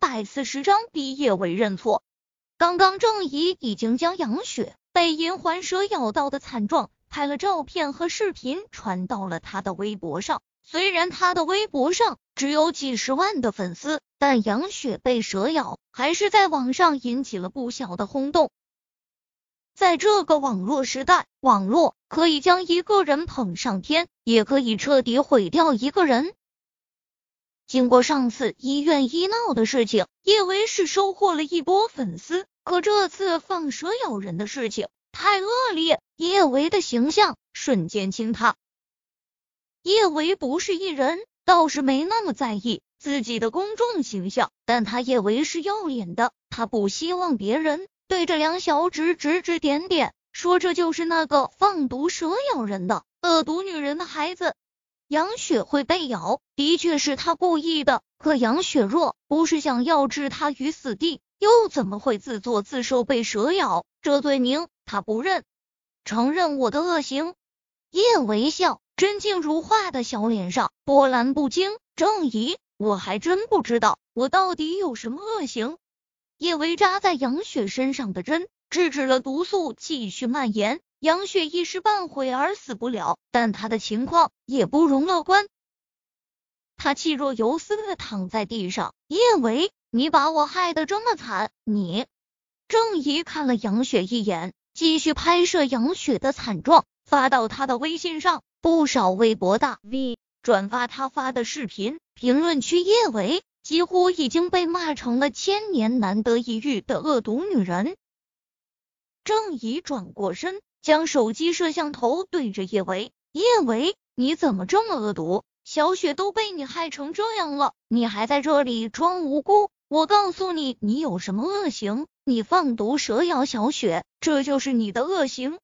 百四十章逼叶维认错。刚刚郑怡已经将杨雪被银环蛇咬到的惨状拍了照片和视频传到了他的微博上。虽然他的微博上只有几十万的粉丝，但杨雪被蛇咬还是在网上引起了不小的轰动。在这个网络时代，网络可以将一个人捧上天，也可以彻底毁掉一个人。经过上次医院医闹的事情，叶维是收获了一波粉丝。可这次放蛇咬人的事情太恶劣，叶维的形象瞬间倾塌。叶维不是艺人，倒是没那么在意自己的公众形象，但他叶维是要脸的，他不希望别人对着梁小芷指指点点，说这就是那个放毒蛇咬人的恶毒女人的孩子。杨雪会被咬，的确是他故意的。可杨雪若不是想要置他于死地，又怎么会自作自受被蛇咬？这罪名他不认，承认我的恶行。叶微笑，真静如画的小脸上波澜不惊。郑怡，我还真不知道我到底有什么恶行。叶维扎在杨雪身上的针，制止了毒素继续蔓延。杨雪一时半会儿死不了，但她的情况也不容乐观。她气若游丝的躺在地上。叶维，你把我害得这么惨，你……郑怡看了杨雪一眼，继续拍摄杨雪的惨状，发到他的微信上。不少微博大 V 转发他发的视频，评论区叶维几乎已经被骂成了千年难得一遇的恶毒女人。郑怡转过身。将手机摄像头对着叶维，叶维，你怎么这么恶毒？小雪都被你害成这样了，你还在这里装无辜？我告诉你，你有什么恶行？你放毒蛇咬小雪，这就是你的恶行。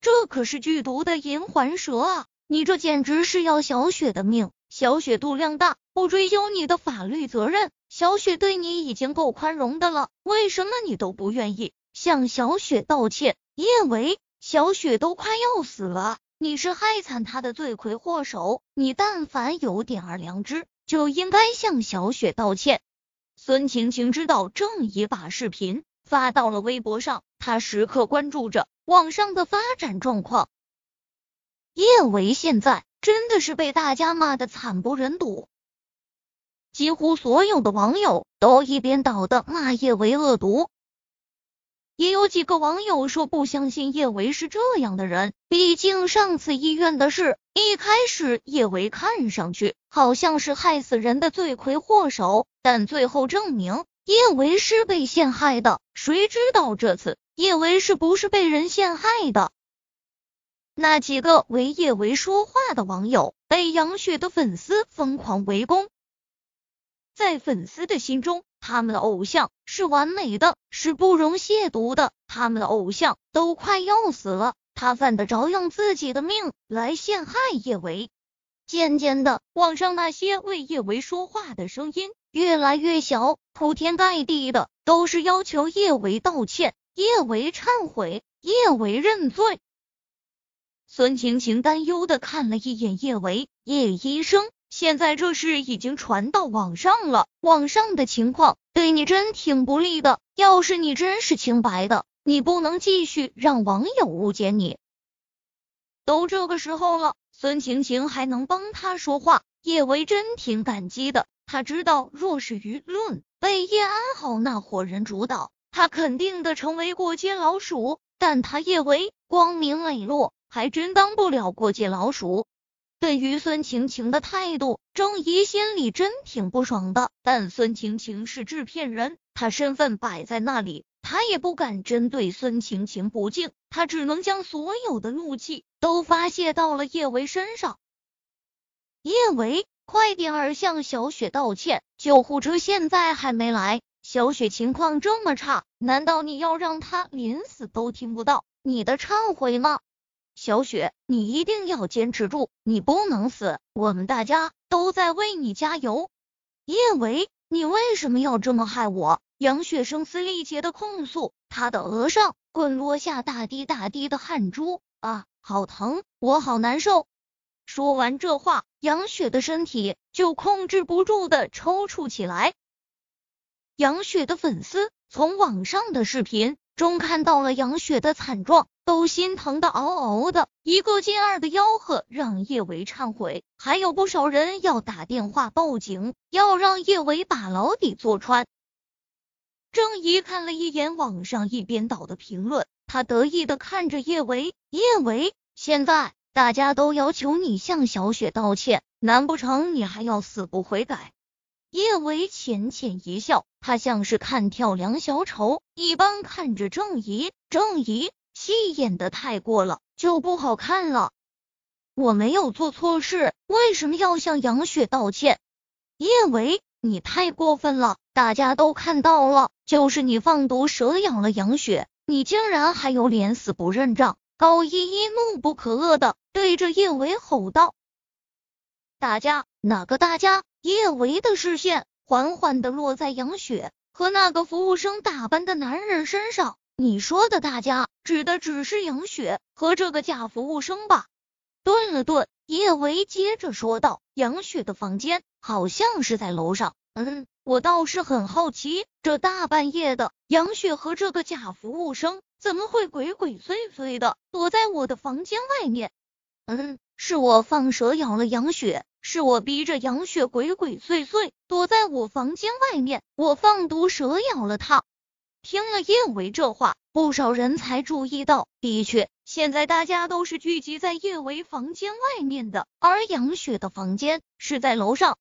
这可是剧毒的银环蛇啊！你这简直是要小雪的命。小雪度量大，不追究你的法律责任。小雪对你已经够宽容的了，为什么你都不愿意向小雪道歉？叶维。小雪都快要死了，你是害惨她的罪魁祸首。你但凡有点儿良知，就应该向小雪道歉。孙晴晴知道郑怡把视频发到了微博上，她时刻关注着网上的发展状况。叶维现在真的是被大家骂的惨不忍睹，几乎所有的网友都一边倒的骂叶维恶毒。也有几个网友说不相信叶维是这样的人，毕竟上次医院的事，一开始叶维看上去好像是害死人的罪魁祸首，但最后证明叶维是被陷害的。谁知道这次叶维是不是被人陷害的？那几个为叶维说话的网友被杨雪的粉丝疯狂围攻，在粉丝的心中。他们的偶像是完美的，是不容亵渎的。他们的偶像都快要死了，他犯得着用自己的命来陷害叶维？渐渐的，网上那些为叶维说话的声音越来越小，铺天盖地的都是要求叶维道歉、叶维忏悔、叶维认罪。孙晴晴担忧的看了一眼叶维，叶医生。现在这事已经传到网上了，网上的情况对你真挺不利的。要是你真是清白的，你不能继续让网友误解你。都这个时候了，孙晴晴还能帮他说话，叶维真挺感激的。他知道，若是舆论被叶安好那伙人主导，他肯定的成为过街老鼠。但他叶维光明磊落，还真当不了过街老鼠。对于孙晴晴的态度，郑怡心里真挺不爽的。但孙晴晴是制片人，她身份摆在那里，她也不敢针对孙晴晴不敬，她只能将所有的怒气都发泄到了叶维身上。叶维，快点儿向小雪道歉！救护车现在还没来，小雪情况这么差，难道你要让她临死都听不到你的忏悔吗？小雪，你一定要坚持住，你不能死，我们大家都在为你加油。叶维，你为什么要这么害我？杨雪声嘶力竭的控诉，她的额上滚落下大滴大滴的汗珠，啊，好疼，我好难受。说完这话，杨雪的身体就控制不住的抽搐起来。杨雪的粉丝从网上的视频中看到了杨雪的惨状，都心疼的嗷嗷的。一个劲儿的吆喝让叶维忏悔，还有不少人要打电话报警，要让叶维把牢底坐穿。郑怡看了一眼网上一边倒的评论，他得意的看着叶维，叶维，现在大家都要求你向小雪道歉，难不成你还要死不悔改？叶维浅浅一笑，他像是看跳梁小丑一般看着郑怡。郑怡，戏演的太过了，就不好看了。我没有做错事，为什么要向杨雪道歉？叶维，你太过分了，大家都看到了，就是你放毒蛇咬了杨雪，你竟然还有脸死不认账！高依依怒不可遏的对着叶维吼道：“大家，哪个大家？”叶维的视线缓缓的落在杨雪和那个服务生打扮的男人身上。你说的大家指的只是杨雪和这个假服务生吧？顿了顿，叶维接着说道：“杨雪的房间好像是在楼上。嗯，我倒是很好奇，这大半夜的，杨雪和这个假服务生怎么会鬼鬼祟祟的躲在我的房间外面？嗯，是我放蛇咬了杨雪。”是我逼着杨雪鬼鬼祟祟躲在我房间外面，我放毒蛇咬了他。听了叶维这话，不少人才注意到，的确，现在大家都是聚集在叶维房间外面的，而杨雪的房间是在楼上。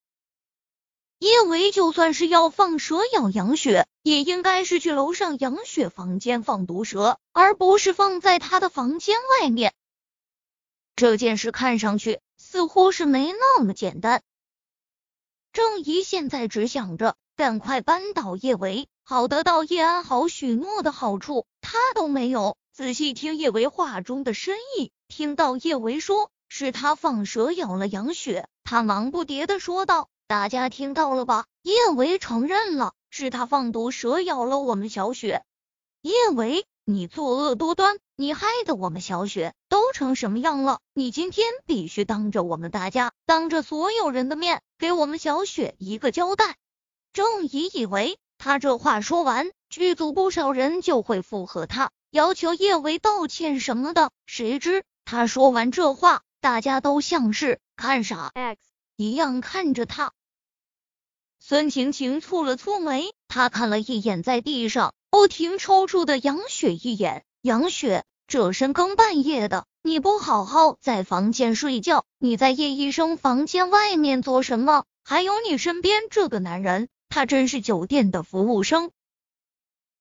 叶维就算是要放蛇咬杨雪，也应该是去楼上杨雪房间放毒蛇，而不是放在他的房间外面。这件事看上去。似乎是没那么简单。郑怡现在只想着赶快扳倒叶维，好得到叶安好许诺的好处，他都没有仔细听叶维话中的深意。听到叶维说是他放蛇咬了杨雪，他忙不迭的说道：“大家听到了吧？叶维承认了，是他放毒蛇咬了我们小雪。叶维，你作恶多端。”你害得我们小雪都成什么样了？你今天必须当着我们大家，当着所有人的面，给我们小雪一个交代。郑怡以为他这话说完，剧组不少人就会附和他，要求叶维道歉什么的。谁知他说完这话，大家都像是看傻 X 一样看着他。孙晴晴蹙了蹙眉，她看了一眼在地上不停抽搐的杨雪一眼，杨雪。这深更半夜的，你不好好在房间睡觉，你在叶医生房间外面做什么？还有你身边这个男人，他真是酒店的服务生，